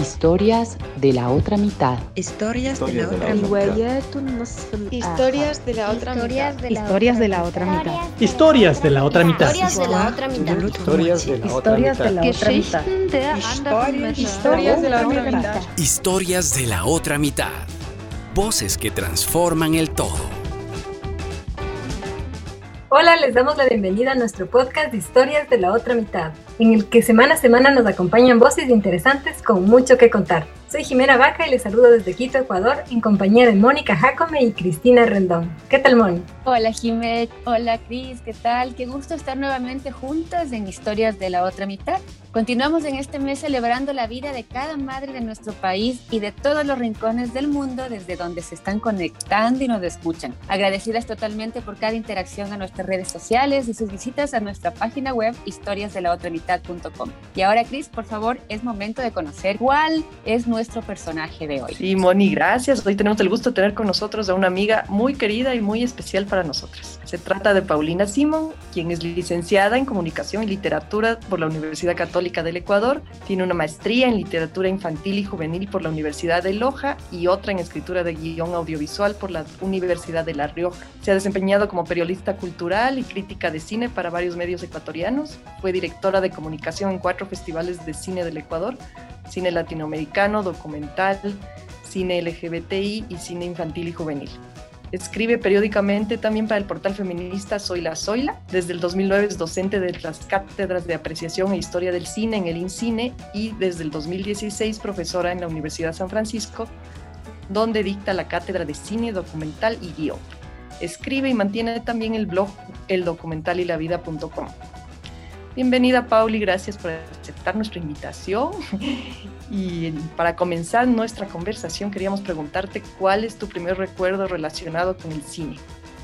Historias de la otra mitad. Historias de la otra mitad. Historias de la otra mitad. Historias de la otra mitad. Historias de la otra mitad. Historias de la otra mitad. Historias de la otra mitad. Historias de la otra mitad. Historias de la otra mitad. Voces que transforman el todo. Hola, les damos la bienvenida a nuestro podcast de Historias de la otra mitad, en el que semana a semana nos acompañan voces interesantes con mucho que contar. Soy Jimena Vaca y les saludo desde Quito, Ecuador, en compañía de Mónica Jacome y Cristina Rendón. ¿Qué tal, Mónica? Hola, Jimena. Hola, Cris. ¿Qué tal? Qué gusto estar nuevamente juntas en Historias de la otra mitad. Continuamos en este mes celebrando la vida de cada madre de nuestro país y de todos los rincones del mundo desde donde se están conectando y nos escuchan. Agradecidas totalmente por cada interacción a nuestras redes sociales y sus visitas a nuestra página web historiasdelaotramitad.com. Y ahora, Cris, por favor, es momento de conocer cuál es nuestro personaje de hoy. Sí, Moni, gracias. Hoy tenemos el gusto de tener con nosotros a una amiga muy querida y muy especial para nosotros. Se trata de Paulina Simón, quien es licenciada en Comunicación y Literatura por la Universidad Católica del Ecuador. Tiene una maestría en Literatura Infantil y Juvenil por la Universidad de Loja y otra en Escritura de Guión Audiovisual por la Universidad de La Rioja. Se ha desempeñado como periodista cultural y crítica de cine para varios medios ecuatorianos. Fue directora de comunicación en cuatro festivales de cine del Ecuador cine latinoamericano, documental, cine LGBTI y cine infantil y juvenil. Escribe periódicamente también para el portal feminista Soy la Soyla. Desde el 2009 es docente de las cátedras de apreciación e historia del cine en el INCINE y desde el 2016 profesora en la Universidad San Francisco, donde dicta la cátedra de cine, documental y guion. Escribe y mantiene también el blog eldocumentalilavida.com. Bienvenida Pauli, gracias por aceptar nuestra invitación. Y para comenzar nuestra conversación queríamos preguntarte cuál es tu primer recuerdo relacionado con el cine.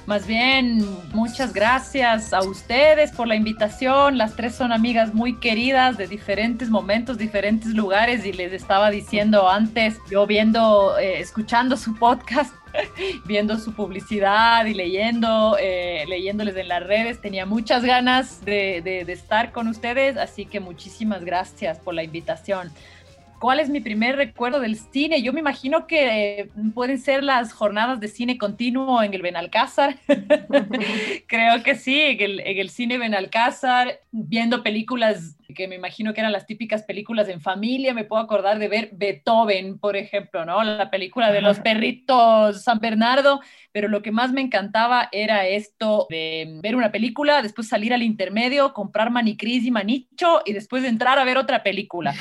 Más bien, muchas gracias a ustedes por la invitación. Las tres son amigas muy queridas de diferentes momentos, diferentes lugares y les estaba diciendo antes, yo viendo, eh, escuchando su podcast, viendo su publicidad y leyendo, eh, leyéndoles en las redes. Tenía muchas ganas de, de estar con ustedes, así que muchísimas gracias por la invitación. ¿Cuál es mi primer recuerdo del cine? Yo me imagino que eh, pueden ser las jornadas de cine continuo en el Benalcázar. Creo que sí, en el, en el cine Benalcázar, viendo películas que me imagino que eran las típicas películas en familia. Me puedo acordar de ver Beethoven, por ejemplo, ¿no? La película de los perritos San Bernardo. Pero lo que más me encantaba era esto de ver una película, después salir al intermedio, comprar manicris y manicho y después entrar a ver otra película.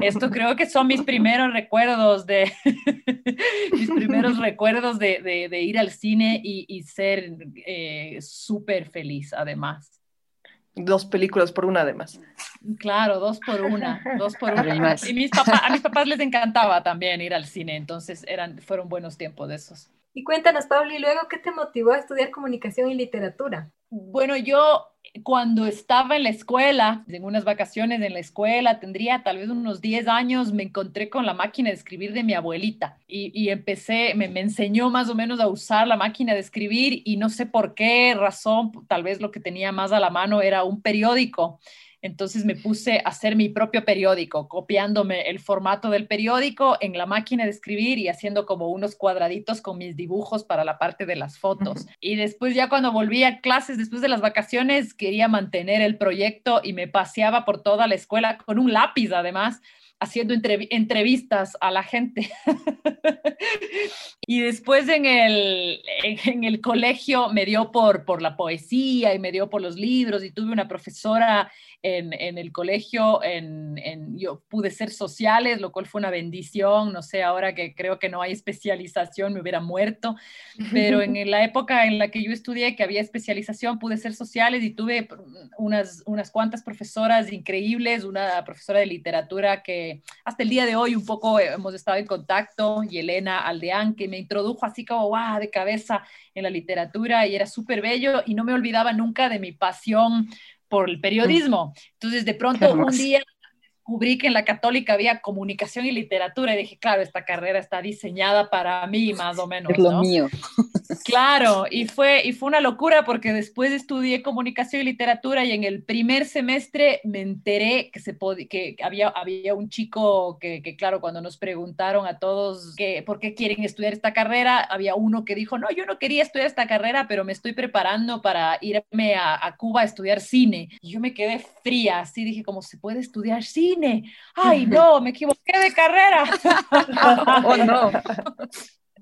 Esto creo que son mis primeros recuerdos de mis primeros recuerdos de, de, ir al cine y, y ser eh, súper feliz además dos películas por una además. Claro, dos por una, dos por una. Y mis papás, a mis papás les encantaba también ir al cine, entonces eran, fueron buenos tiempos de esos. Y cuéntanos, Pablo, ¿y luego qué te motivó a estudiar comunicación y literatura? Bueno, yo cuando estaba en la escuela, en unas vacaciones en la escuela, tendría tal vez unos 10 años, me encontré con la máquina de escribir de mi abuelita. Y, empecé, me, me, enseñó más o menos a usar la máquina de escribir y no sé por qué razón, tal vez lo que tenía más a la mano era un periódico entonces me puse a hacer mi propio periódico, copiándome el formato del periódico en la máquina de escribir y haciendo como unos cuadraditos con mis dibujos para la parte de las fotos. Y después ya cuando volví a clases, después de las vacaciones, quería mantener el proyecto y me paseaba por toda la escuela con un lápiz además haciendo entrevistas a la gente. y después en el, en el colegio me dio por, por la poesía y me dio por los libros y tuve una profesora en, el colegio, en, yo pude ser sociales, lo cual fue una bendición, no sé, ahora que creo que no hay especialización me hubiera muerto, pero en la época en la que yo estudié, que había especialización, pude ser sociales y tuve unas, unas cuantas profesoras increíbles, una profesora de literatura que hasta el día de hoy un poco hemos estado en contacto, y Elena Aldeán, que me introdujo así como, wow, de cabeza en la literatura y era súper bello y no me olvidaba nunca de mi pasión por el periodismo. Entonces, de pronto, un día, descubrí que en la católica había comunicación y literatura y dije, claro, esta carrera está diseñada para mí más o menos. Es lo mío. Claro, y fue, y fue una locura porque después estudié comunicación y literatura y en el primer semestre me enteré que, se que había, había un chico que, que, claro, cuando nos preguntaron a todos que, por qué quieren estudiar esta carrera, había uno que dijo, no, yo no quería estudiar esta carrera, pero me estoy preparando para irme a, a Cuba a estudiar cine. Y yo me quedé fría, así dije, ¿cómo se puede estudiar cine? Ay, no, me equivoqué de carrera. oh, no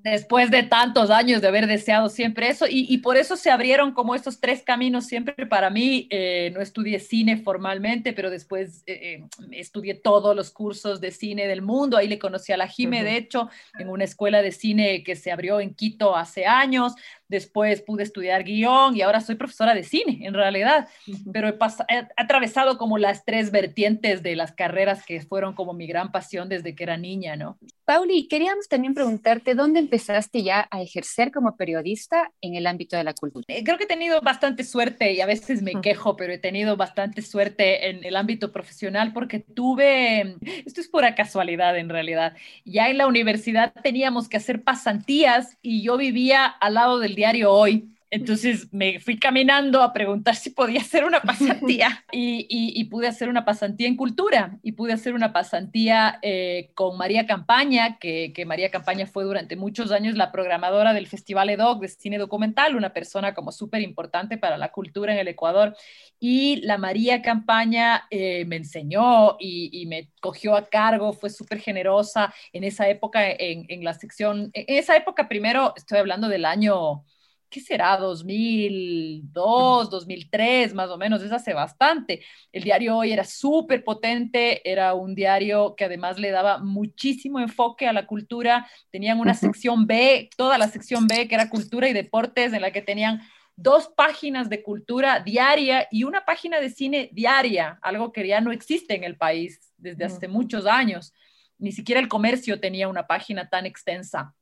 después de tantos años de haber deseado siempre eso, y, por eso se abrieron como estos tres caminos siempre para mí. Eh, no estudié cine formalmente, pero después eh, eh, estudié todos los cursos de cine del mundo. Ahí le conocí a la Jime, de hecho, en una escuela de cine que se abrió en Quito hace años después pude estudiar guion y ahora soy profesora de cine, en realidad, pero he, he, atravesado como las tres vertientes de las carreras que fueron como mi gran pasión desde que era niña, ¿no? Pauli, queríamos también preguntarte, ¿dónde empezaste ya a ejercer como periodista en el ámbito de la cultura? Eh, creo que he tenido bastante suerte y a veces me quejo, pero he tenido bastante suerte en el ámbito profesional porque tuve, esto es pura casualidad en realidad, ya en la universidad teníamos que hacer pasantías y yo vivía al lado del diario hoy. Entonces me fui caminando a preguntar si podía hacer una pasantía y, y, pude hacer una pasantía en cultura y pude hacer una pasantía eh, con María Campaña, que, que, María Campaña fue durante muchos años la programadora del Festival EDOC de cine documental, una persona como súper importante para la cultura en el Ecuador. Y la María Campaña eh, me enseñó y, y, me cogió a cargo, fue súper generosa en esa época en, en la sección, en esa época primero, estoy hablando del año ¿qué será? 2002, 2003, más o menos, es hace bastante. El diario Hoy era súper potente, era un diario que además le daba muchísimo enfoque a la cultura. Tenían una sección B, toda la sección B, que era cultura y deportes, en la que tenían dos páginas de cultura diaria y una página de cine diaria, algo que ya no existe en el país desde hace muchos años. Ni siquiera el comercio tenía una página tan extensa.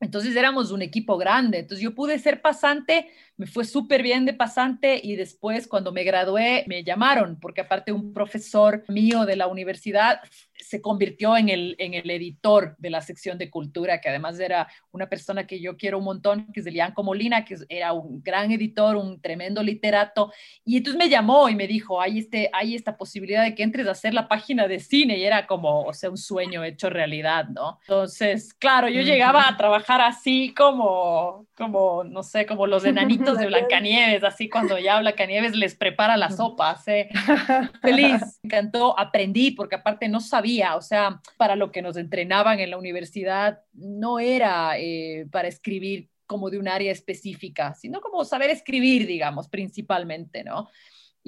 Entonces éramos un equipo grande. Entonces yo pude ser pasante, me fue súper bien de pasante y después cuando me gradué me llamaron porque aparte un profesor mío de la universidad se convirtió en el, en el editor de la sección de cultura, que además era una persona que yo quiero un montón, que es Elianco Molina, que era un gran editor, un tremendo literato. Y entonces me llamó y me dijo, hay, este, hay esta posibilidad de que entres a hacer la página de cine. Y era como, o sea, un sueño hecho realidad, ¿no? Entonces, claro, yo llegaba a trabajar así como, como no sé, como los enanitos de Blancanieves, así cuando ya Blancanieves les prepara la sopa. ¿sí? Feliz, me encantó, aprendí, porque aparte no sabía o sea, para lo que nos entrenaban en la universidad no era eh, para escribir como de un área específica, sino como saber escribir, digamos, principalmente, ¿no?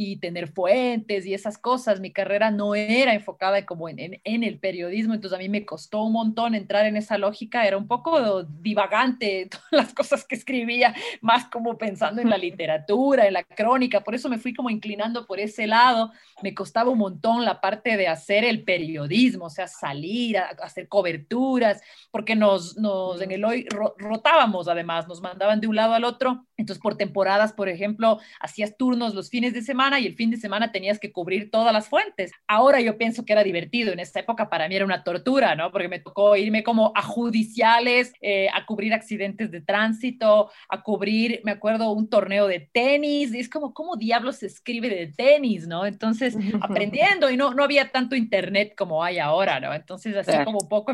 Y tener fuentes y esas cosas. Mi carrera no era enfocada como en, en, el periodismo, entonces a mí me costó un montón entrar en esa lógica, era un poco divagante todas las cosas que escribía, más como pensando en la literatura, en la crónica, por eso me fui como inclinando por ese lado. Me costaba un montón la parte de hacer el periodismo, o sea, salir a, hacer coberturas, porque nos, nos en el hoy rotábamos además, nos mandaban de un lado al otro, entonces por temporadas, por ejemplo, hacías turnos los fines de semana y el fin de semana tenías que cubrir todas las fuentes. Ahora yo pienso que era divertido, en esta época para mí era una tortura, ¿no? Porque me tocó irme como a judiciales, eh, a cubrir accidentes de tránsito, a cubrir, me acuerdo, un torneo de tenis, y es como, ¿cómo diablos se escribe de tenis, ¿no? Entonces, aprendiendo y no, no había tanto internet como hay ahora, ¿no? Entonces, así como como poco,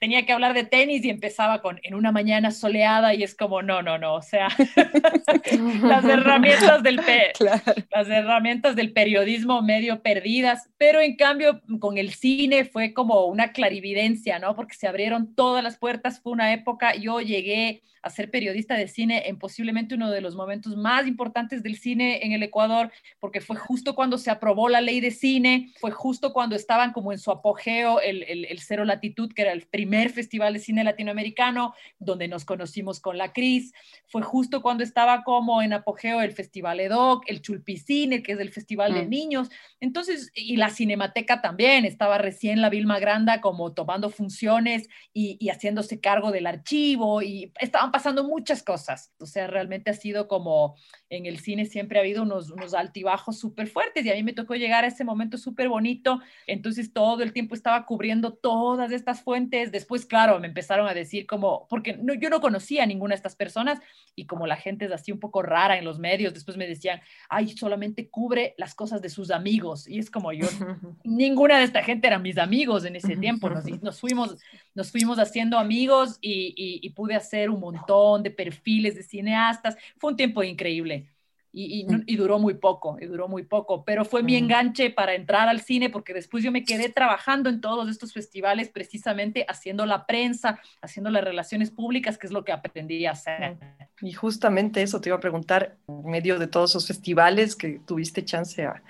tenía que hablar de tenis y empezaba con, en una mañana soleada y es como, no, no, no, o sea, las herramientas del, pe las herramientas del periodismo medio perdidas, pero en cambio con el cine fue como una clarividencia, ¿no? Porque se abrieron todas las puertas, fue una época, yo llegué a ser periodista de cine en posiblemente uno de los momentos más importantes del cine en el Ecuador, porque fue justo cuando se aprobó la ley de cine, fue justo cuando estaban como en su apogeo el, el, Cero Latitud, que era el primer festival de cine latinoamericano, donde nos conocimos con la Cris, fue justo cuando estaba como en apogeo el Festival EDOC, el Chulpicine, que es el Festival de mm. Niños. Entonces, y la Cinemateca también, estaba recién la Vilma Granda como tomando funciones y, haciéndose cargo del archivo y estaban pasando muchas cosas. O sea, realmente ha sido como en el cine siempre ha habido unos, unos altibajos súper fuertes y a mí me tocó llegar a ese momento súper bonito. Entonces, todo el tiempo estaba cubriendo todas estas fuentes. Después, claro, me empezaron a decir como, porque no, yo no conocía a ninguna de estas personas y como la gente es así un poco rara en los medios, después me decían, ay, solamente cubre las cosas de sus amigos. Y es como yo, ninguna de esta gente eran mis amigos en ese tiempo. Nos, nos fuimos, nos fuimos haciendo amigos y, y pude hacer un montón de perfiles de cineastas. Fue un tiempo increíble y, duró muy poco, y duró muy poco, pero fue mi enganche para entrar al cine porque después yo me quedé trabajando en todos estos festivales precisamente haciendo la prensa, haciendo las relaciones públicas, que es lo que aprendí a hacer. Y justamente eso te iba a preguntar, en medio de todos esos festivales que tuviste chance a,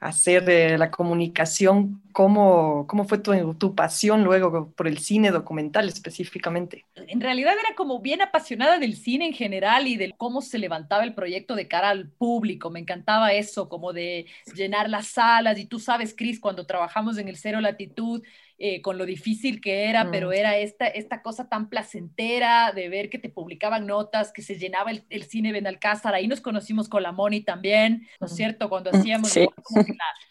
hacer eh, la comunicación, ¿cómo, cómo fue tu, tu, pasión luego por el cine documental específicamente? En realidad era como bien apasionada del cine en general y de cómo se levantaba el proyecto de cara al público. Me encantaba eso, como de llenar las salas. Y tú sabes, Cris, cuando trabajamos en el Cero Latitud, eh, con lo difícil que era, pero mm. era esta, esta cosa tan placentera de ver que te publicaban notas, que se llenaba el, cine Benalcázar, ahí nos conocimos con la Moni también, ¿no es cierto? Cuando hacíamos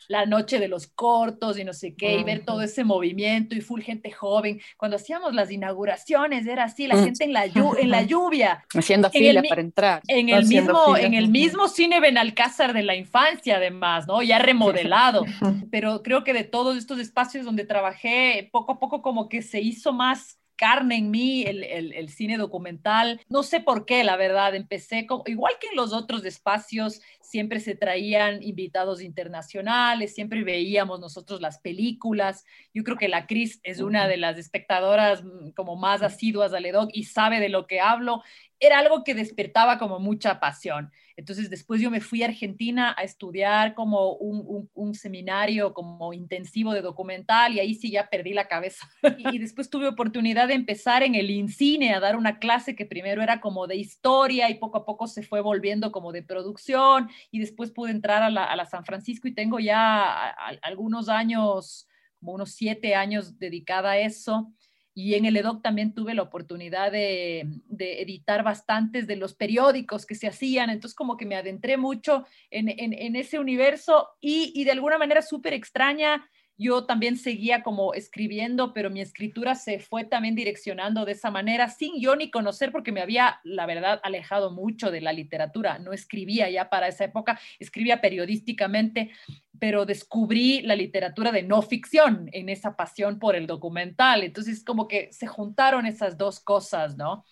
la, noche de los cortos y no sé qué, y ver todo ese movimiento y full gente joven, cuando hacíamos las inauguraciones era así, la mm. gente en la, en la lluvia. Haciendo fila para entrar. En el, mismo, en el mismo cine Benalcázar de la infancia además, ¿no? Ya remodelado, pero creo que de todos estos espacios donde trabajé, poco a poco como que se hizo más carne en mí el, cine documental. No sé por qué, la verdad, empecé como, igual que en los otros espacios, siempre se traían invitados internacionales, siempre veíamos nosotros las películas. Yo creo que la Cris es una de las espectadoras mm, como más asiduas al EDOC y sabe de lo que hablo. Era algo que despertaba como mucha pasión. Entonces después yo me fui a Argentina a estudiar como un, un, seminario como intensivo de documental y ahí sí ya perdí la cabeza. y después tuve oportunidad de empezar en el INCINE a dar una clase que primero era como de historia y poco a poco se fue volviendo como de producción y después pude entrar a la, a la San Francisco y tengo ya algunos años, como unos siete años dedicada a eso. Y en el EDOC también tuve la oportunidad de, editar bastantes de los periódicos que se hacían, entonces como que me adentré mucho en, en, ese universo y, y de alguna manera súper extraña yo también seguía como escribiendo, pero mi escritura se fue también direccionando de esa manera, sin yo ni conocer, porque me había, la verdad, alejado mucho de la literatura. No escribía ya para esa época, escribía periodísticamente, pero descubrí la literatura de no ficción en esa pasión por el documental. Entonces, como que se juntaron esas dos cosas, ¿no?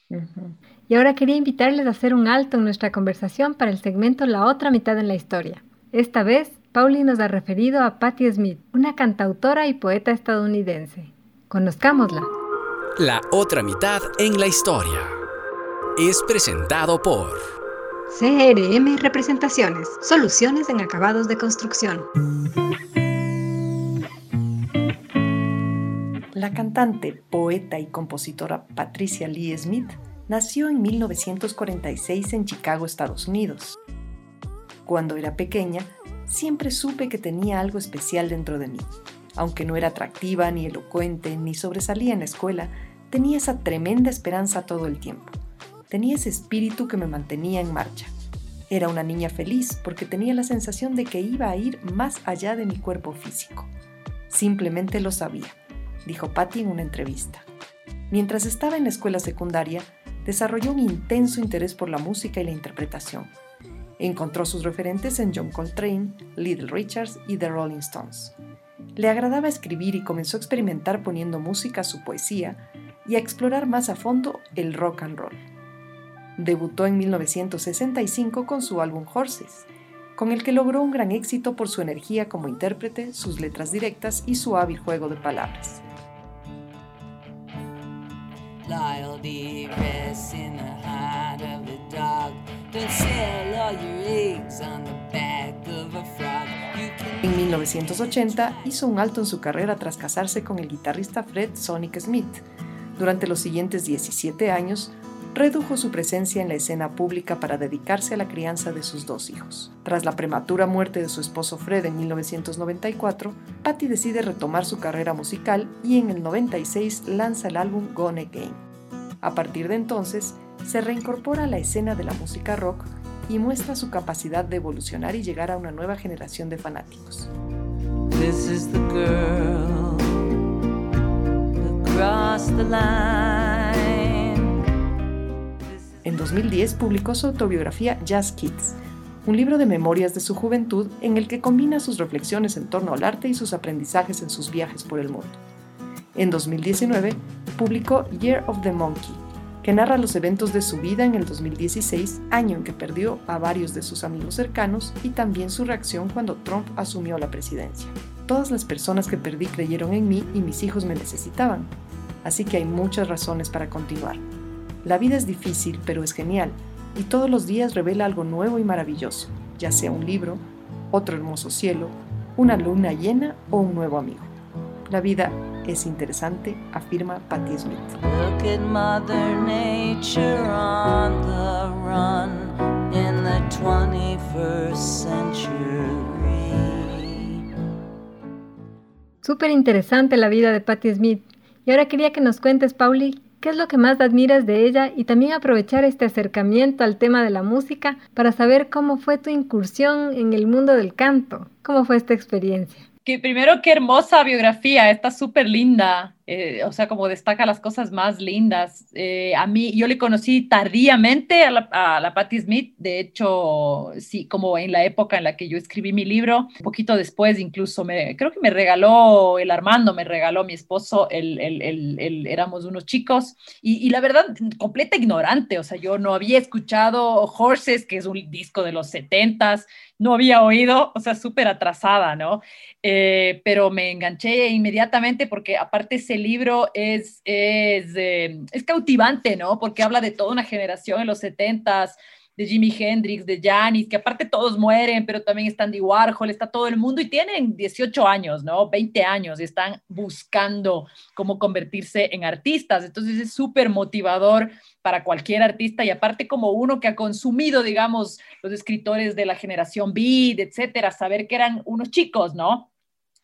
Y ahora quería invitarles a hacer un alto en nuestra conversación para el segmento La otra mitad en la historia. Esta vez Pauli nos ha referido a Patti Smith, una cantautora y poeta estadounidense. Conozcámosla. La otra mitad en la historia es presentado por CRM Representaciones, soluciones en acabados de construcción. La cantante, poeta y compositora Patricia Lee Smith nació en 1946 en Chicago, Estados Unidos. Cuando era pequeña, siempre supe que tenía algo especial dentro de mí. Aunque no era atractiva, ni elocuente, ni sobresalía en la escuela, tenía esa tremenda esperanza todo el tiempo. Tenía ese espíritu que me mantenía en marcha. Era una niña feliz porque tenía la sensación de que iba a ir más allá de mi cuerpo físico. Simplemente lo sabía, dijo Patty en una entrevista. Mientras estaba en la escuela secundaria, desarrolló un intenso interés por la música y la interpretación Encontró sus referentes en John Coltrane, Little Richards y The Rolling Stones. Le agradaba escribir y comenzó a experimentar poniendo música a su poesía y a explorar más a fondo el rock and roll. Debutó en 1965 con su álbum Horses, con el que logró un gran éxito por su energía como intérprete, sus letras directas y su hábil juego de palabras. En 1980 hizo un alto en su carrera tras casarse con el guitarrista Fred Sonic Smith. Durante los siguientes 17 años redujo su presencia en la escena pública para dedicarse a la crianza de sus dos hijos. Tras la prematura muerte de su esposo Fred en 1994, Patti decide retomar su carrera musical y en el 96 lanza el álbum Gone Again. A partir de entonces, se reincorpora a la escena de la música rock y muestra su capacidad de evolucionar y llegar a una nueva generación de fanáticos. En 2010 publicó su autobiografía Jazz Kids, un libro de memorias de su juventud en el que combina sus reflexiones en torno al arte y sus aprendizajes en sus viajes por el mundo. En 2019 publicó Year of the Monkey, que narra los eventos de su vida en el 2016, año en que perdió a varios de sus amigos cercanos, y también su reacción cuando Trump asumió la presidencia. Todas las personas que perdí creyeron en mí y mis hijos me necesitaban, así que hay muchas razones para continuar. La vida es difícil, pero es genial, y todos los días revela algo nuevo y maravilloso, ya sea un libro, otro hermoso cielo, una luna llena o un nuevo amigo. La vida es interesante, afirma Patti Smith. Súper interesante la vida de Patti Smith. Y ahora quería que nos cuentes, Pauli, ¿Qué es lo que más admiras de ella? Y también aprovechar este acercamiento al tema de la música para saber cómo fue tu incursión en el mundo del canto. ¿Cómo fue esta experiencia? Que primero, qué hermosa biografía, está súper linda. Eh, o sea, como destaca las cosas más lindas. Eh, a mí, yo le conocí tardíamente a la, a Patti Smith, de hecho, sí, como en la época en la que yo escribí mi libro, un poquito después incluso, me, creo que me regaló el Armando, me regaló mi esposo, el, el, el, éramos unos chicos, y, y, la verdad, completa ignorante, o sea, yo no había escuchado Horses, que es un disco de los setentas, no había oído, o sea, súper atrasada, ¿no? Eh, pero me enganché inmediatamente porque aparte ese libro es, es, eh, es cautivante, ¿no? Porque habla de toda una generación en los setentas, de Jimi Hendrix, de Janis, que aparte todos mueren, pero también está Andy Warhol, está todo el mundo y tienen 18 años, ¿no? 20 años y están buscando cómo convertirse en artistas. Entonces es súper motivador para cualquier artista y aparte como uno que ha consumido, digamos, los escritores de la generación Beat, etcétera, saber que eran unos chicos, ¿no?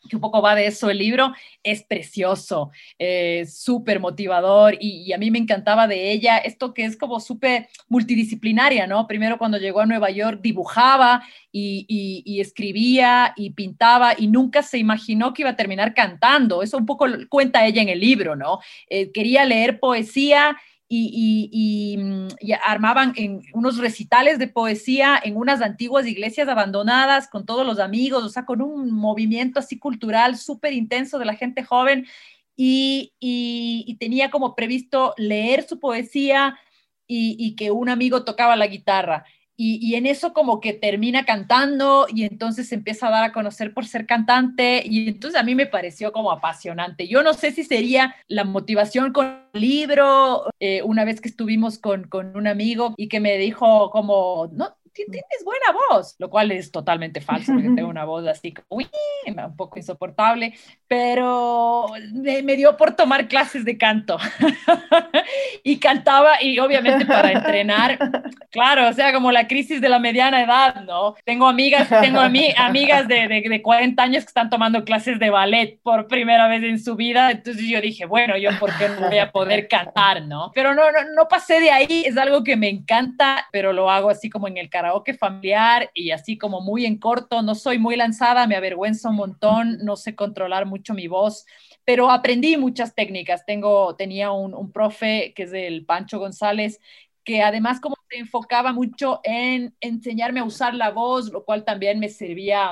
Que un poco va de eso el libro, es precioso, eh, súper motivador y, a mí me encantaba de ella esto que es como súper multidisciplinaria, ¿no? Primero cuando llegó a Nueva York dibujaba y, escribía y pintaba y nunca se imaginó que iba a terminar cantando, eso un poco cuenta ella en el libro, ¿no? Eh, quería leer poesía Mm, y, armaban en unos recitales de poesía en unas antiguas iglesias abandonadas con todos los amigos, o sea, con un movimiento así cultural súper intenso de la gente joven y, y, tenía como previsto leer su poesía y, que un amigo tocaba la guitarra. Y, en eso como que termina cantando y entonces se empieza a dar a conocer por ser cantante y entonces a mí me pareció como apasionante. Yo no sé si sería la motivación con el libro, eh, una vez que estuvimos con, con un amigo y que me dijo como, no, tienes buena voz, lo cual es totalmente falso, porque tengo una voz así, un poco insoportable, pero me, dio por tomar clases de canto y cantaba y obviamente para entrenar, claro, o sea, como la crisis de la mediana edad, ¿no? Tengo amigas, tengo amigas de, de, de 40 años que están tomando clases de ballet por primera vez en su vida, entonces yo dije, bueno, yo por qué no voy a poder cantar, ¿no? Pero no, no, no pasé de ahí, es algo que me encanta, pero lo hago así como en el karaoke familiar y así como muy en corto, no soy muy lanzada, me avergüenza un montón, no sé controlar mucho mi voz, pero aprendí muchas técnicas. Tengo, tenía un, un profe que es el Pancho González, que además como se enfocaba mucho en enseñarme a usar la voz, lo cual también me servía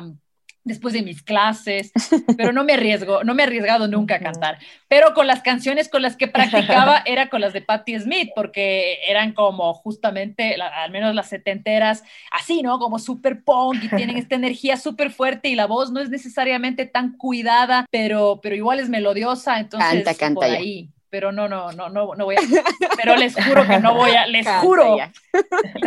después de mis clases, pero no me arriesgo, no me he arriesgado nunca a cantar. Pero con las canciones con las que practicaba era con las de Patti Smith, porque eran como justamente, al menos las setenteras, así, ¿no? Como súper punk y tienen esta energía súper fuerte y la voz no es necesariamente tan cuidada, pero, pero igual es melodiosa, entonces canta, canta por ahí. Pero no, no, no, no, no voy a, pero les juro que no voy a, les juro,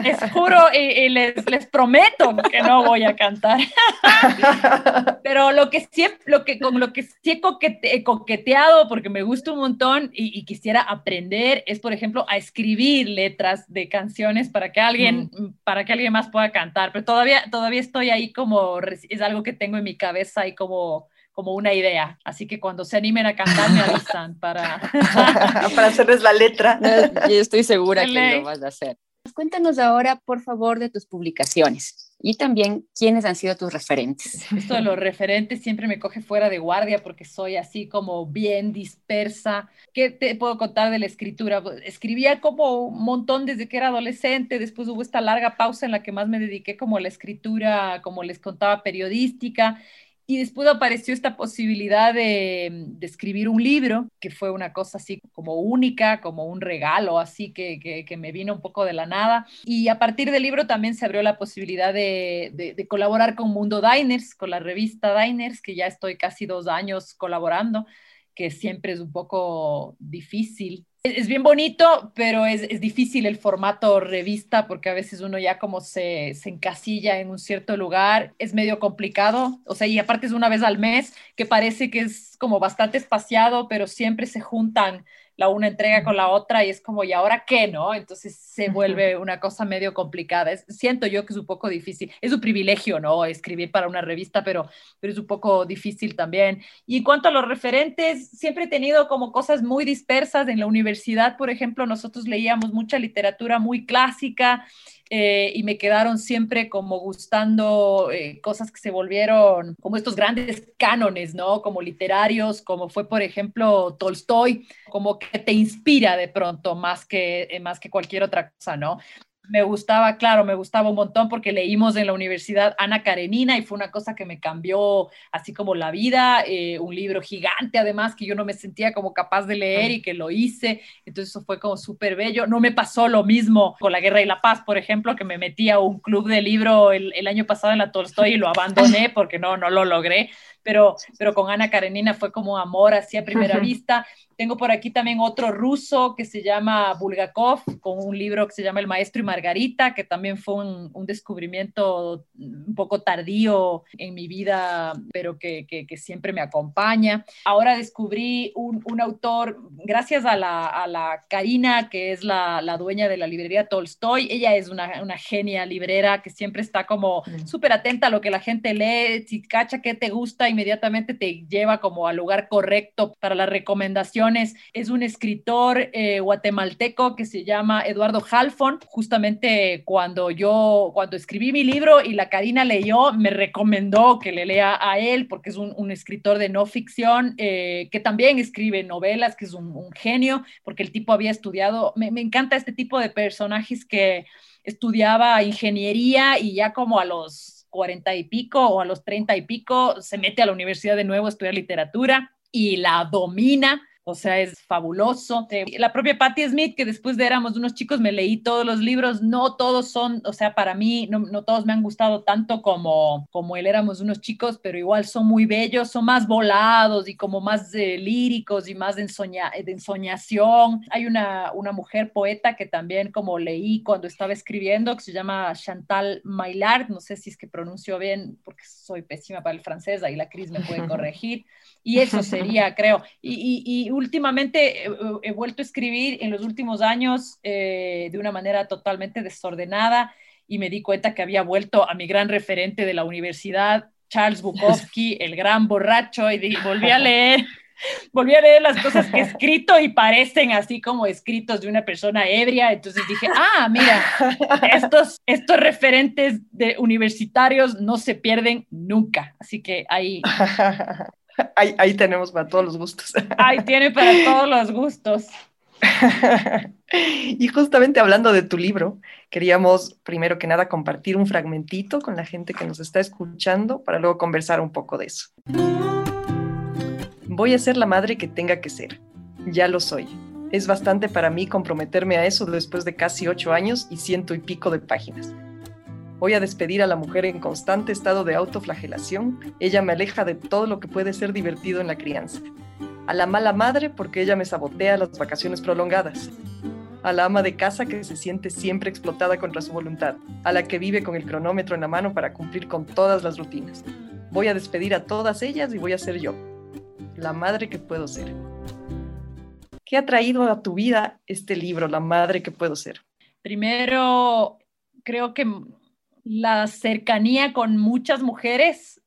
les juro y, les, les, prometo que no voy a cantar. pero lo que sí, lo que, con lo que sí he coqueteado, porque me gusta un montón y, quisiera aprender, es, por ejemplo, a escribir letras de canciones para que alguien, para que alguien más pueda cantar, pero todavía, todavía estoy ahí como, es algo que tengo en mi cabeza y como como una idea. Así que cuando se animen a cantar, me avisan para... para hacerles la letra. yo estoy segura que lo vas a hacer. Cuéntanos ahora, por favor, de tus publicaciones y también quiénes han sido tus referentes. Esto de los referentes siempre me coge fuera de guardia porque soy así como bien dispersa. ¿Qué te puedo contar de la escritura? Escribía como un montón desde que era adolescente, después hubo esta larga pausa en la que más me dediqué como a la escritura, como les contaba, periodística y después apareció esta posibilidad de, escribir un libro, que fue una cosa así como única, como un regalo, así que, que, me vino un poco de la nada. Y a partir del libro también se abrió la posibilidad de, de, colaborar con Mundo Diners, con la revista Diners, que ya estoy casi dos años colaborando que siempre es un poco difícil es bien bonito, pero es, es, difícil el formato revista porque a veces uno ya como se, se, encasilla en un cierto lugar, es medio complicado, o sea, y aparte es una vez al mes, que parece que es como bastante espaciado, pero siempre se juntan la una entrega con la otra y es como, ¿y ahora qué, no? Entonces se vuelve una cosa medio complicada. siento yo que es un poco difícil. Es un privilegio, ¿no? Escribir para una revista, pero, pero es un poco difícil también. Y en cuanto a los referentes, siempre he tenido como cosas muy dispersas. En la universidad, por ejemplo, nosotros leíamos mucha literatura muy clásica eh, y me quedaron siempre como gustando eh, cosas que se volvieron como estos grandes cánones, ¿no? Como literarios, como fue, por ejemplo, Tolstoy, como que te inspira de pronto más que, eh, más que cualquier otra cosa, ¿no? Me gustaba, claro, me gustaba un montón porque leímos en la universidad Ana Karenina y fue una cosa que me cambió así como la vida, eh, un libro gigante además que yo no me sentía como capaz de leer y que lo hice, entonces eso fue como súper bello. No me pasó lo mismo con La Guerra y la Paz, por ejemplo, que me metí a un club de libro el, el año pasado en la Tolstoy y lo abandoné porque no, no lo logré, pero, pero con Ana Karenina fue como amor así a primera vista. Tengo por aquí también otro ruso que se llama Bulgakov, con un libro que se llama El Maestro y Margarita, que también fue un, descubrimiento un poco tardío en mi vida, pero que, que, siempre me acompaña. Ahora descubrí un, un autor, gracias a la, a la Karina, que es la, la, dueña de la librería Tolstoy. Ella es una, una genia librera que siempre está como súper atenta a lo que la gente lee, si cacha qué te gusta, inmediatamente te lleva como al lugar correcto para las recomendaciones es un escritor eh, guatemalteco que se llama Eduardo Halfon. Justamente cuando yo, cuando escribí mi libro y la Karina leyó, me recomendó que le lea a él porque es un, escritor de no ficción eh, que también escribe novelas, que es un, genio, porque el tipo había estudiado, me, me encanta este tipo de personajes que estudiaba ingeniería y ya como a los cuarenta y pico o a los treinta y pico se mete a la universidad de nuevo a estudiar literatura y la domina o sea, es fabuloso. La propia Patti Smith, que después de éramos unos chicos, me leí todos los libros, no todos son, o sea, para mí, no, no todos me han gustado tanto como, como él éramos unos chicos, pero igual son muy bellos, son más volados y como más eh, líricos y más de, ensoña, de ensoñación. Hay una, una mujer poeta que también como leí cuando estaba escribiendo, que se llama Chantal Maillard, no sé si es que pronuncio bien, porque soy pésima para el francés, ahí la Cris me puede corregir. Y eso sería, creo. Y, y, últimamente he, vuelto a escribir en los últimos años eh, de una manera totalmente desordenada y me di cuenta que había vuelto a mi gran referente de la universidad, Charles Bukowski, el gran borracho, y volví a leer. Volví a leer las cosas que he escrito y parecen así como escritos de una persona ebria. Entonces dije, ah, mira, estos, estos referentes de universitarios no se pierden nunca. Así que ahí Ahí, tenemos para todos los gustos. Ahí tiene para todos los gustos. y justamente hablando de tu libro, queríamos primero que nada compartir un fragmentito con la gente que nos está escuchando para luego conversar un poco de eso. Voy a ser la madre que tenga que ser. Ya lo soy. Es bastante para mí comprometerme a eso después de casi ocho años y ciento y pico de páginas. Voy a despedir a la mujer en constante estado de autoflagelación. Ella me aleja de todo lo que puede ser divertido en la crianza. A la mala madre porque ella me sabotea las vacaciones prolongadas. A la ama de casa que se siente siempre explotada contra su voluntad. A la que vive con el cronómetro en la mano para cumplir con todas las rutinas. Voy a despedir a todas ellas y voy a ser yo. La madre que puedo ser. ¿Qué ha traído a tu vida este libro, La madre que puedo ser? Primero, creo que la cercanía con muchas mujeres,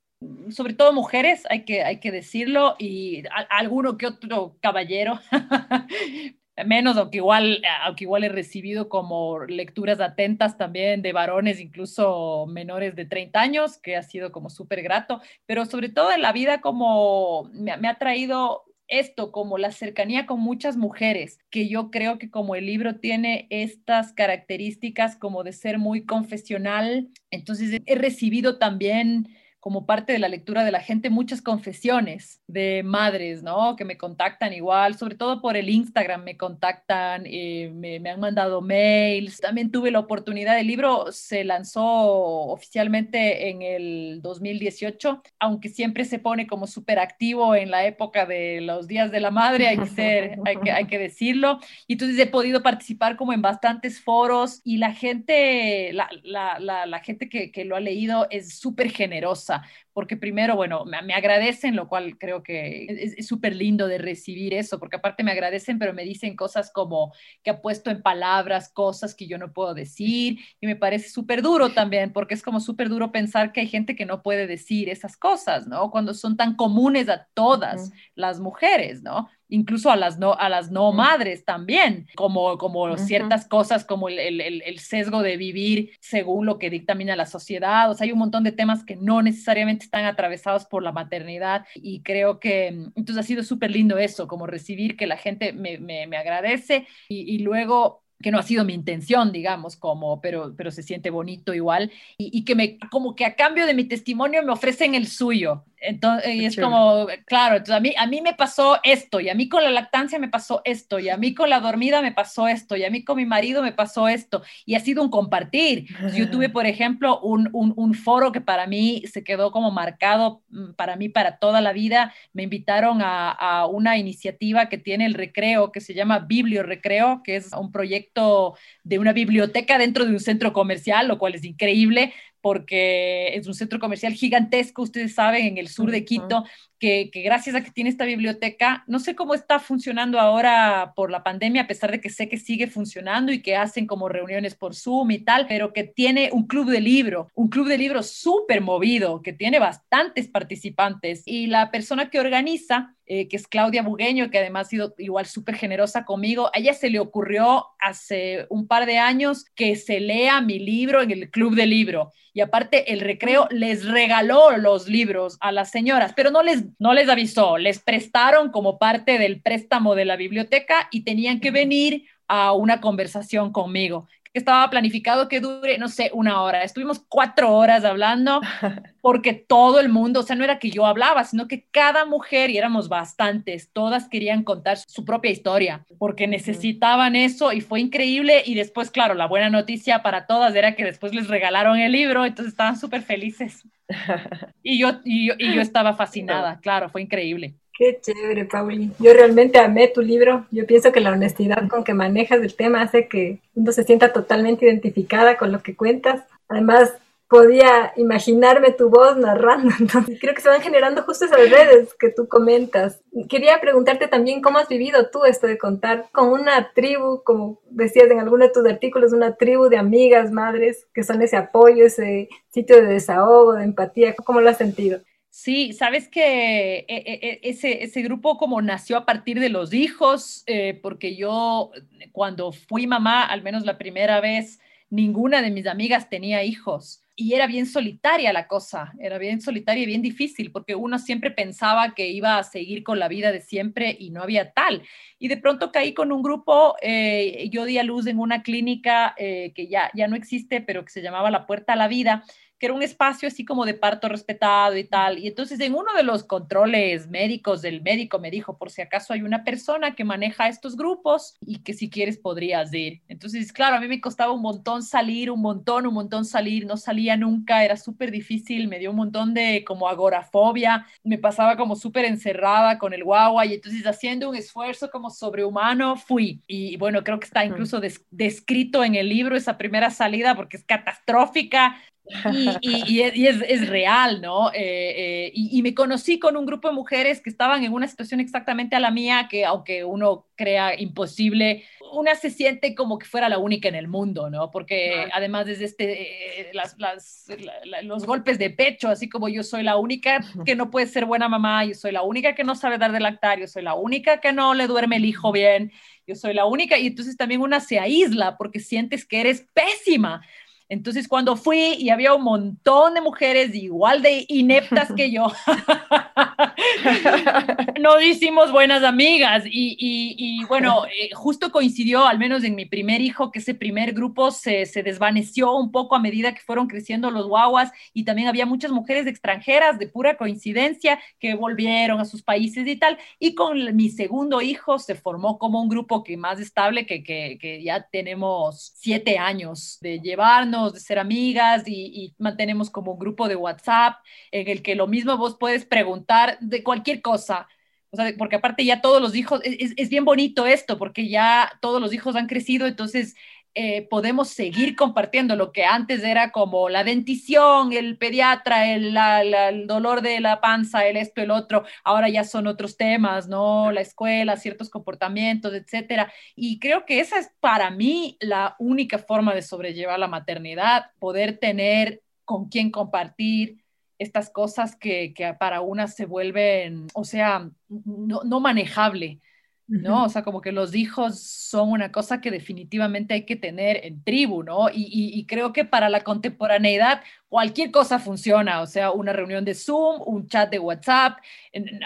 sobre todo mujeres, hay que, hay que decirlo, y alguno que otro caballero, menos, aunque igual, aunque igual he recibido como lecturas atentas también de varones, incluso menores de 30 años, que ha sido como súper grato, pero sobre todo en la vida como me, me ha traído esto, como la cercanía con muchas mujeres, que yo creo que como el libro tiene estas características como de ser muy confesional, entonces he recibido también como parte de la lectura de la gente muchas confesiones de madres, ¿no? Que me contactan igual, sobre todo por el Instagram me contactan, eh, me, me, han mandado mails. También tuve la oportunidad, el libro se lanzó oficialmente en el 2018, aunque siempre se pone como súper activo en la época de los días de la madre, hay que, ser, hay, que, hay que decirlo. Y entonces he podido participar como en bastantes foros y la gente, la, la, la, la gente que, que lo ha leído es súper generosa cosa, porque primero, bueno, me, agradecen, lo cual creo que es súper lindo de recibir eso, porque aparte me agradecen, pero me dicen cosas como que ha puesto en palabras cosas que yo no puedo decir, y me parece súper duro también, porque es como súper duro pensar que hay gente que no puede decir esas cosas, ¿no? Cuando son tan comunes a todas las mujeres, ¿no? incluso a las no, a las no madres también, como, como ciertas cosas como el, el, el, sesgo de vivir según lo que dictamina la sociedad. O sea, hay un montón de temas que no necesariamente están atravesados por la maternidad y creo que entonces ha sido súper lindo eso, como recibir que la gente me, me, agradece y, luego que no ha sido mi intención, digamos, como, pero, pero se siente bonito igual, y, que me, como que a cambio de mi testimonio me ofrecen el suyo. Entonces, y es como, claro, entonces a mí, a mí me pasó esto, y a mí con la lactancia me pasó esto, y a mí con la dormida me pasó esto, y a mí con mi marido me pasó esto, y ha sido un compartir. Yo tuve, por ejemplo, un, un, un, foro que para mí se quedó como marcado, mm, para mí, para toda la vida. Me invitaron a, a una iniciativa que tiene el recreo, que se llama Biblio Recreo, que es un proyecto de una biblioteca dentro de un centro comercial, lo cual es increíble, porque es un centro comercial gigantesco, ustedes saben, en el sur de Quito, que, gracias a que tiene esta biblioteca, no sé cómo está funcionando ahora por la pandemia, a pesar de que sé que sigue funcionando y que hacen como reuniones por Zoom y tal, pero que tiene un club de libro, un club de libros súper movido, que tiene bastantes participantes. Y la persona que organiza, eh, que es Claudia Bugueño, que además ha sido igual súper generosa conmigo, a ella se le ocurrió hace un par de años que se lea mi libro en el club de libro. Y aparte, el recreo les regaló los libros a las señoras, pero no les no les avisó, les prestaron como parte del préstamo de la biblioteca y tenían que venir a una conversación conmigo estaba planificado que dure, no sé, una hora. Estuvimos cuatro horas hablando porque todo el mundo, o sea, no era que yo hablaba, sino que cada mujer, y éramos bastantes, todas querían contar su propia historia porque necesitaban eso y fue increíble. Y después, claro, la buena noticia para todas era que después les regalaron el libro, entonces estaban súper felices. Y yo, y yo, y yo estaba fascinada, claro, fue increíble. Qué chévere, Pauli. Yo realmente amé tu libro. Yo pienso que la honestidad con que manejas el tema hace que uno se sienta totalmente identificada con lo que cuentas. Además, podía imaginarme tu voz narrando, entonces creo que se van generando justo esas redes que tú comentas. Quería preguntarte también cómo has vivido tú esto de contar con una tribu, como decías en alguno de tus artículos, una tribu de amigas, madres, que son ese apoyo, ese sitio de desahogo, de empatía. ¿Cómo lo has sentido? Sí, sabes que eh, eh, eh, ese, ese grupo como nació a partir de los hijos, porque yo cuando fui mamá, al menos la primera vez, ninguna de mis amigas tenía hijos y era bien solitaria la cosa, era bien solitaria y bien difícil, porque uno siempre pensaba que iba a seguir con la vida de siempre y no había tal. Y de pronto caí con un grupo, yo di a luz en una clínica que ya, ya no existe, pero que se llamaba La Puerta a la Vida, que era un espacio así como de parto respetado y tal. Y entonces en uno de los controles médicos del médico me dijo, por si acaso hay una persona que maneja estos grupos y que si quieres podrías ir. Entonces, claro, a mí me costaba un montón salir, un montón, un montón salir, no salía nunca, era súper difícil, me dio un montón de como agorafobia, me pasaba como súper encerrada con el guagua y entonces haciendo un esfuerzo como sobrehumano fui. Y bueno, creo que está incluso descrito en el libro esa primera salida porque es catastrófica, y, es, real, ¿no? Eh, eh, y, me conocí con un grupo de mujeres que estaban en una situación exactamente a la mía, que aunque uno crea imposible, una se siente como que fuera la única en el mundo, ¿no? Porque además desde este, eh, los golpes de pecho, así como yo soy la única que no puede ser buena mamá, yo soy la única que no sabe dar de lactar, yo soy la única que no le duerme el hijo bien, yo soy la única, y entonces también una se aísla porque sientes que eres pésima entonces, cuando fui y había un montón de mujeres igual de ineptas que yo, nos hicimos buenas amigas. Y, bueno, eh, justo coincidió, al menos en mi primer hijo, que ese primer grupo se, se, desvaneció un poco a medida que fueron creciendo los guaguas. Y también había muchas mujeres extranjeras de pura coincidencia que volvieron a sus países y tal. Y con mi segundo hijo se formó como un grupo que más estable, que, que, que ya tenemos siete años de llevarnos de ser amigas y, mantenemos como un grupo de WhatsApp en el que lo mismo vos puedes preguntar de cualquier cosa. O sea, porque aparte ya todos los hijos, es, es bien bonito esto, porque ya todos los hijos han crecido, entonces eh, podemos seguir compartiendo lo que antes era como la dentición, el pediatra, el, el, dolor de la panza, el esto, el otro, ahora ya son otros temas, ¿no? La escuela, ciertos comportamientos, etcétera. Y creo que esa es para mí la única forma de sobrellevar la maternidad, poder tener con quién compartir estas cosas que, que para unas se vuelven, o sea, no, no manejable. ¿No? O sea, como que los hijos son una cosa que definitivamente hay que tener en tribu, ¿no? Y, y, creo que para la contemporaneidad cualquier cosa funciona, o sea, una reunión de Zoom, un chat de WhatsApp,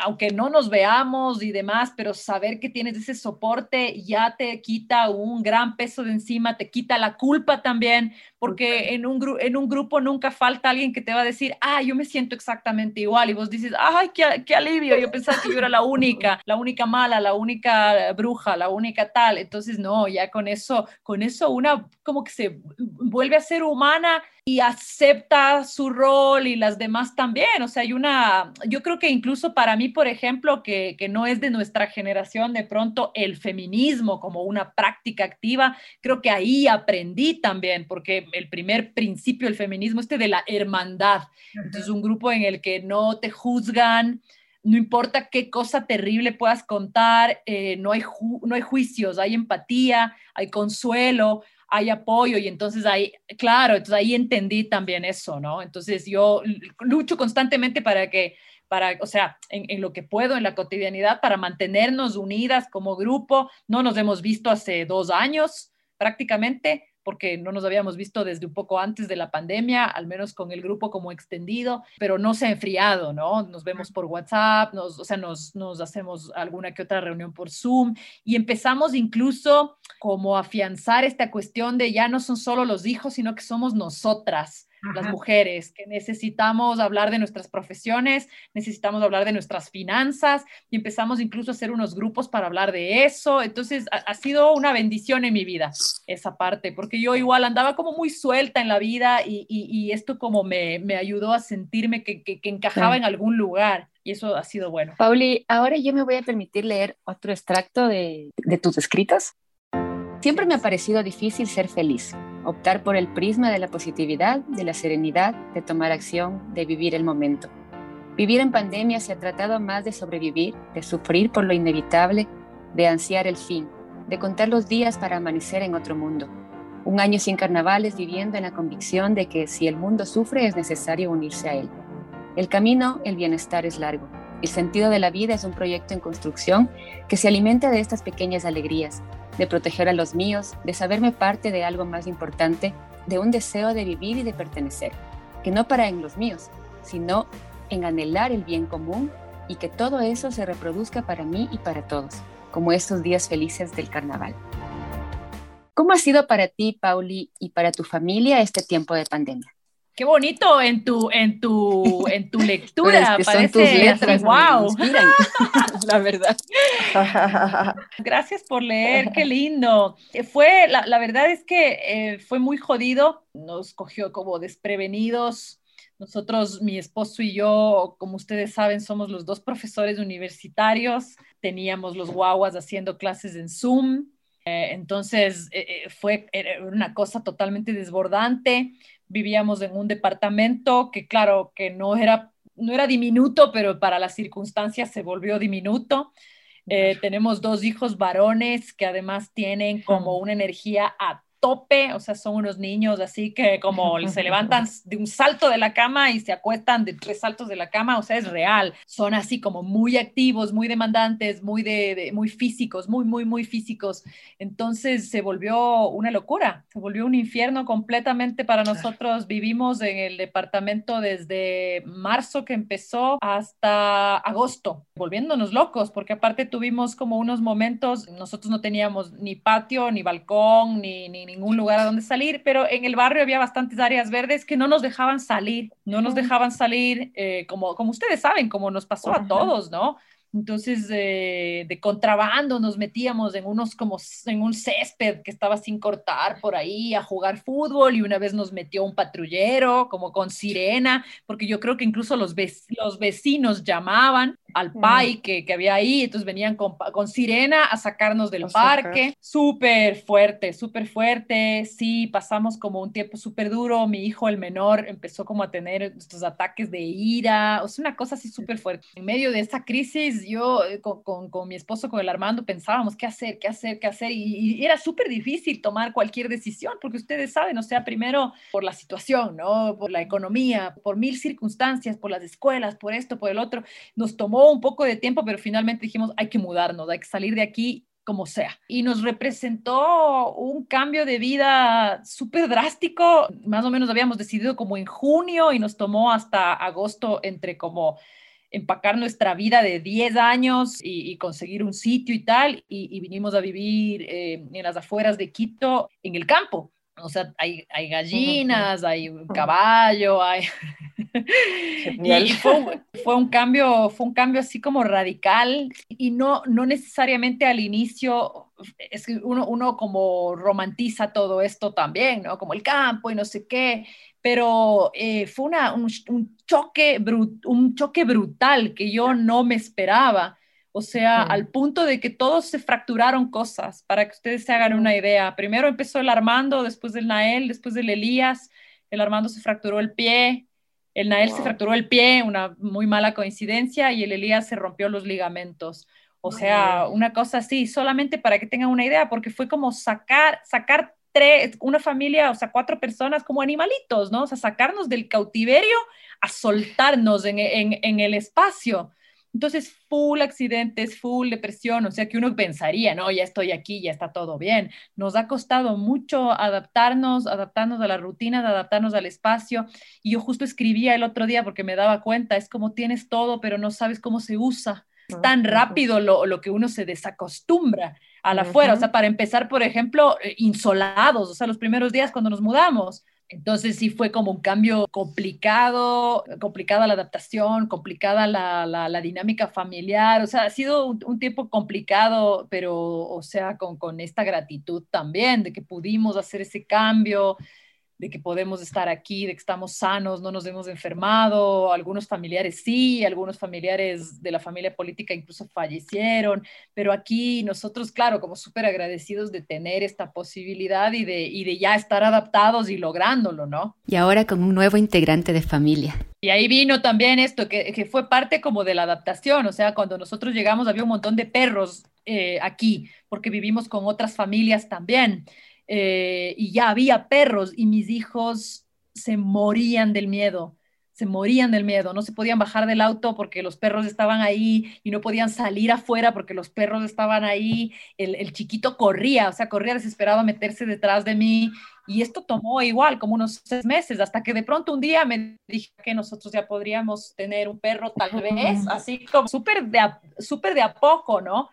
aunque no nos veamos y demás, pero saber que tienes ese soporte ya te quita un gran peso de encima, te quita la culpa también, porque en un, en un grupo nunca falta alguien que te va a decir, ah, yo me siento exactamente igual, y vos dices, ay, qué, qué alivio, yo pensaba que yo era la única, la única mala, la única bruja, la única tal, entonces no, ya con eso, con eso una como que se vuelve a ser humana y acepta su rol y las demás también. O sea, hay una, yo creo que incluso para mí, por ejemplo, que, que, no es de nuestra generación, de pronto el feminismo como una práctica activa, creo que ahí aprendí también, porque el primer principio del feminismo, este de la hermandad, entonces un grupo en el que no te juzgan, no importa qué cosa terrible puedas contar, eh, no, hay no hay juicios, hay empatía, hay consuelo, hay apoyo y entonces ahí, claro, entonces ahí entendí también eso, ¿no? Entonces yo lucho constantemente para que, para, o sea, en, en, lo que puedo en la cotidianidad para mantenernos unidas como grupo. No nos hemos visto hace dos años prácticamente, porque no nos habíamos visto desde un poco antes de la pandemia, al menos con el grupo como extendido, pero no se ha enfriado, ¿no? Nos vemos por WhatsApp, nos, o sea, nos, nos hacemos alguna que otra reunión por Zoom y empezamos incluso como a afianzar esta cuestión de ya no son solo los hijos, sino que somos nosotras las mujeres, que necesitamos hablar de nuestras profesiones, necesitamos hablar de nuestras finanzas y empezamos incluso a hacer unos grupos para hablar de eso. Entonces ha, sido una bendición en mi vida esa parte, porque yo igual andaba como muy suelta en la vida y, y, esto como me, me, ayudó a sentirme que, que, encajaba en algún lugar. Y eso ha sido bueno. Pauli, ahora yo me voy a permitir leer otro extracto de, de tus escritos. Siempre me ha parecido difícil ser feliz optar por el prisma de la positividad, de la serenidad, de tomar acción, de vivir el momento. Vivir en pandemia se ha tratado más de sobrevivir, de sufrir por lo inevitable, de ansiar el fin, de contar los días para amanecer en otro mundo. Un año sin carnavales viviendo en la convicción de que si el mundo sufre es necesario unirse a él. El camino, el bienestar es largo. El sentido de la vida es un proyecto en construcción que se alimenta de estas pequeñas alegrías, de proteger a los míos, de saberme parte de algo más importante, de un deseo de vivir y de pertenecer, que no para en los míos, sino en anhelar el bien común y que todo eso se reproduzca para mí y para todos, como estos días felices del carnaval. ¿Cómo ha sido para ti, Pauli, y para tu familia este tiempo de pandemia? Qué bonito en tu, en tu, en tu lectura. Parece tus letras, wow. la verdad. Gracias por leer, qué lindo. Fue, la, la verdad es que eh, fue muy jodido, nos cogió como desprevenidos. Nosotros, mi esposo y yo, como ustedes saben, somos los dos profesores universitarios. Teníamos los guaguas haciendo clases en Zoom. Eh, entonces, eh, fue una cosa totalmente desbordante vivíamos en un departamento que claro, que no era, no era diminuto, pero para las circunstancias se volvió diminuto. Eh, tenemos dos hijos varones que además tienen como una energía a tope, o sea, son unos niños así que como se levantan de un salto de la cama y se acuestan de tres saltos de la cama, o sea, es real. Son así como muy activos, muy demandantes, muy de, muy físicos, muy muy muy físicos. Entonces se volvió una locura, se volvió un infierno completamente para nosotros. Vivimos en el departamento desde marzo que empezó hasta agosto, volviéndonos locos, porque aparte tuvimos como unos momentos, nosotros no teníamos ni patio, ni balcón, ni, ni ningún lugar a donde salir, pero en el barrio había bastantes áreas verdes que no nos dejaban salir, no nos dejaban salir, eh, como, como ustedes saben, como nos pasó a todos, ¿no? Entonces, de contrabando nos metíamos en unos como en un césped que estaba sin cortar por ahí a jugar fútbol y una vez nos metió un patrullero como con sirena, porque yo creo que incluso los, los vecinos llamaban al PAI que, que, había ahí, entonces venían con, con sirena a sacarnos del parque. Súper fuerte, súper fuerte. Sí, pasamos como un tiempo súper duro. Mi hijo, el menor, empezó como a tener estos ataques de ira, o sea, una cosa así súper fuerte. En medio de esa crisis, yo eh, con, con, con, mi esposo, con el Armando, pensábamos qué hacer, qué hacer, qué hacer, y, y era súper difícil tomar cualquier decisión, porque ustedes saben, o sea, primero por la situación, ¿no? Por la economía, por mil circunstancias, por las escuelas, por esto, por el otro, nos tomó un poco de tiempo, pero finalmente dijimos, hay que mudarnos, hay que salir de aquí como sea. Y nos representó un cambio de vida súper drástico. Más o menos habíamos decidido como en junio y nos tomó hasta agosto entre como empacar nuestra vida de 10 años y, conseguir un sitio y tal. Y, vinimos a vivir eh, en las afueras de Quito, en el campo. O sea, hay, hay gallinas, hay un caballo, hay... y fue, fue, un cambio, fue un cambio así como radical y no, no necesariamente al inicio, es que uno, uno como romantiza todo esto también, ¿no? Como el campo y no sé qué, pero eh, fue una, un, un, choque un choque brutal que yo no me esperaba o sea, al punto de que todos se fracturaron cosas, para que ustedes se hagan una idea. Primero empezó el Armando, después del Nael, después del Elías. El Armando se fracturó el pie, el Nael se fracturó el pie, una muy mala coincidencia, y el Elías se rompió los ligamentos. O sea, una cosa así, solamente para que tengan una idea, porque fue como sacar, sacar tres, una familia, o sea, cuatro personas como animalitos, ¿no? O sea, sacarnos del cautiverio a soltarnos en, en, en el espacio. Entonces, full accidentes, full depresión, o sea que uno pensaría, no, ya estoy aquí, ya está todo bien. Nos ha costado mucho adaptarnos, adaptarnos a la rutina, adaptarnos al espacio. Y yo justo escribía el otro día porque me daba cuenta, es como tienes todo, pero no sabes cómo se usa. Es tan rápido lo, lo que uno se desacostumbra a la afuera. O sea, para empezar, por ejemplo, eh, insolados, o sea, los primeros días cuando nos mudamos entonces sí fue como un cambio complicado, complicada la adaptación, complicada la, la, dinámica familiar, o sea, ha sido un, tiempo complicado, pero, o sea, con, con esta gratitud también de que pudimos hacer ese cambio, de que podemos estar aquí, de que estamos sanos, no nos hemos enfermado, algunos familiares sí, algunos familiares de la familia política incluso fallecieron, pero aquí nosotros, claro, como súper agradecidos de tener esta posibilidad y de, y de ya estar adaptados y lográndolo, ¿no? Y ahora con un nuevo integrante de familia. Y ahí vino también esto, que, que fue parte como de la adaptación, o sea, cuando nosotros llegamos había un montón de perros eh, aquí, porque vivimos con otras familias también. Eh, y ya había perros y mis hijos se morían del miedo, se morían del miedo, no se podían bajar del auto porque los perros estaban ahí y no podían salir afuera porque los perros estaban ahí, el, chiquito corría, o sea, corría desesperado a meterse detrás de mí y esto tomó igual como unos seis meses hasta que de pronto un día me dije que nosotros ya podríamos tener un perro tal vez, así como súper de, súper de a poco, ¿no?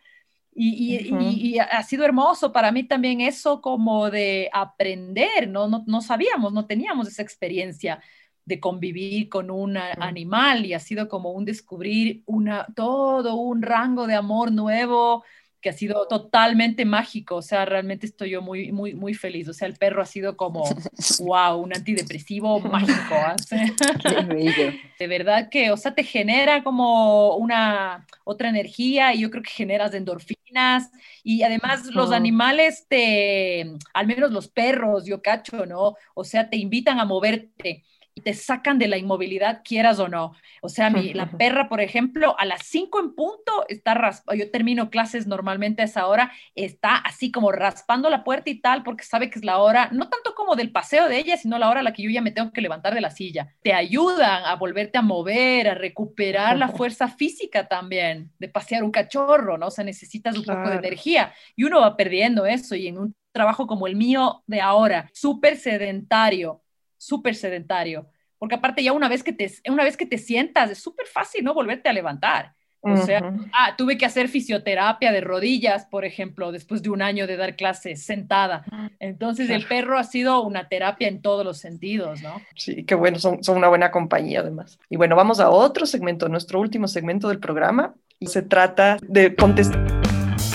Y, ha sido hermoso para mí también eso como de aprender, ¿no? No, no sabíamos, no teníamos esa experiencia. de convivir con un animal y ha sido como un descubrir una, todo un rango de amor nuevo que ha sido totalmente mágico, o sea, realmente estoy yo muy, muy, muy feliz, o sea, el perro ha sido como, wow, un antidepresivo mágico, ¿eh? de verdad que, o sea, te genera como una otra energía y yo creo que generas endorfinas y además los animales te, al menos los perros, yo cacho, ¿no? O sea, te invitan a moverte te sacan de la inmovilidad, quieras o no. O sea, mi, la perra, por ejemplo, a las 5 en punto está raspando, yo termino clases normalmente a esa hora, está así como raspando la puerta y tal, porque sabe que es la hora, no tanto como del paseo de ella, sino la hora a la que yo ya me tengo que levantar de la silla. Te ayudan a volverte a mover, a recuperar la fuerza física también, de pasear un cachorro, ¿no? O sea, necesitas un poco de energía y uno va perdiendo eso y en un trabajo como el mío de ahora, súper sedentario, súper sedentario, porque aparte ya una vez que te, una vez que te sientas, es súper fácil, ¿no? Volverte a levantar. O sea, ah, tuve que hacer fisioterapia de rodillas, por ejemplo, después de un año de dar clases sentada. Entonces, el perro ha sido una terapia en todos los sentidos, ¿no? Sí, qué bueno, son, son una buena compañía además. Y bueno, vamos a otro segmento, nuestro último segmento del programa. Y se trata de contestar.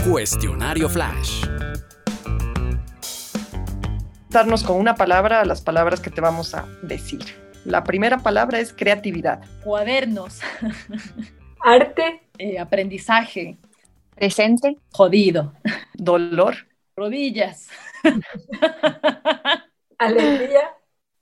Cuestionario Flash darnos con una palabra a las palabras que te vamos a decir. La primera palabra es creatividad. Cuadernos. Arte. Eh, aprendizaje. Presente. Jodido. Dolor. Rodillas. Alegría.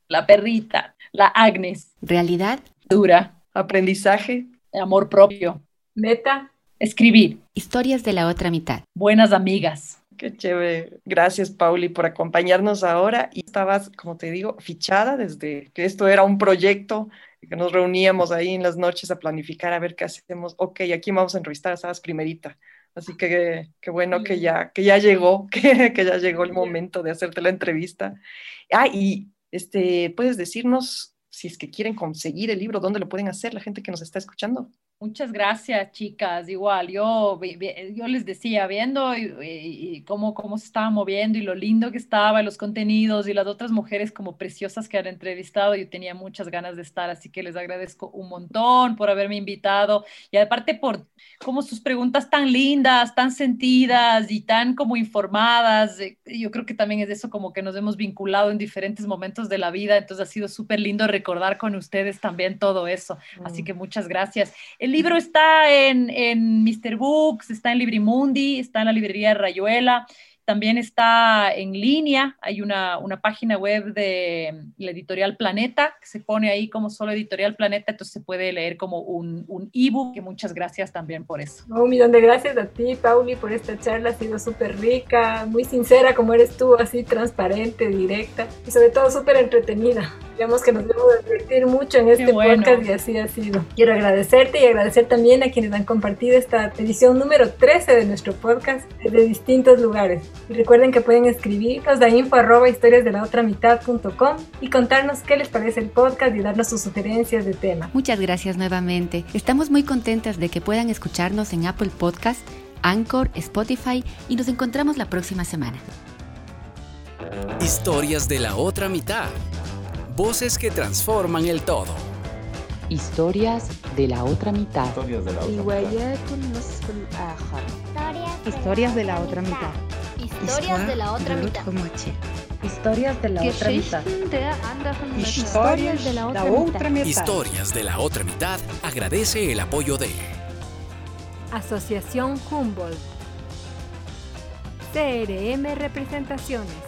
La perrita. La Agnes. Realidad. Dura. Aprendizaje. Amor propio. Meta. Escribir. Historias de la otra mitad. Buenas amigas. Qué chévere. Gracias, Pauli, por acompañarnos ahora. Y estabas, como te digo, fichada desde que esto era un proyecto, que nos reuníamos ahí en las noches a planificar a ver qué hacemos. Ok, aquí vamos a entrevistar, estabas primerita. Así que qué bueno que ya, que ya llegó, que, que ya llegó el momento de hacerte la entrevista. Ah, y este, ¿puedes decirnos si es que quieren conseguir el libro, dónde lo pueden hacer la gente que nos está escuchando? Muchas gracias, chicas. Igual, yo, yo les decía, viendo y, cómo, cómo se estaba moviendo y lo lindo que estaba, los contenidos y las otras mujeres como preciosas que han entrevistado, yo tenía muchas ganas de estar, así que les agradezco un montón por haberme invitado y aparte por como sus preguntas tan lindas, tan sentidas y tan como informadas. Eh, yo creo que también es eso como que nos hemos vinculado en diferentes momentos de la vida, entonces ha sido súper lindo recordar con ustedes también todo eso. Así mm. que muchas gracias. El libro está en, en Mr. Books, está en Librimundi, está en la librería Rayuela. También está en línea, hay una, una, página web de la editorial Planeta, que se pone ahí como solo editorial Planeta, entonces se puede leer como un, un ebook, que muchas gracias también por eso. Un millón de gracias a ti, Pauli, por esta charla, ha sido súper rica, muy sincera como eres tú, así transparente, directa y sobre todo súper entretenida. Digamos que nos debemos divertir mucho en este podcast y así ha sido. Quiero agradecerte y agradecer también a quienes han compartido esta edición número 13 de nuestro podcast de distintos lugares. Y recuerden que pueden escribirnos a info arroba historias de la otra mitad.com y contarnos qué les parece el podcast y darnos sus sugerencias de tema. Muchas gracias nuevamente. Estamos muy contentas de que puedan escucharnos en Apple Podcast, Anchor, Spotify y nos encontramos la próxima semana. Historias de la otra mitad. Voces que transforman el todo. Historias de la otra mitad. Historias de la otra mitad. Historias de la otra mitad. Historias de la otra mitad. Historias de la otra mitad. Historias de la otra mitad agradece el apoyo de Asociación Humboldt. CRM Representaciones.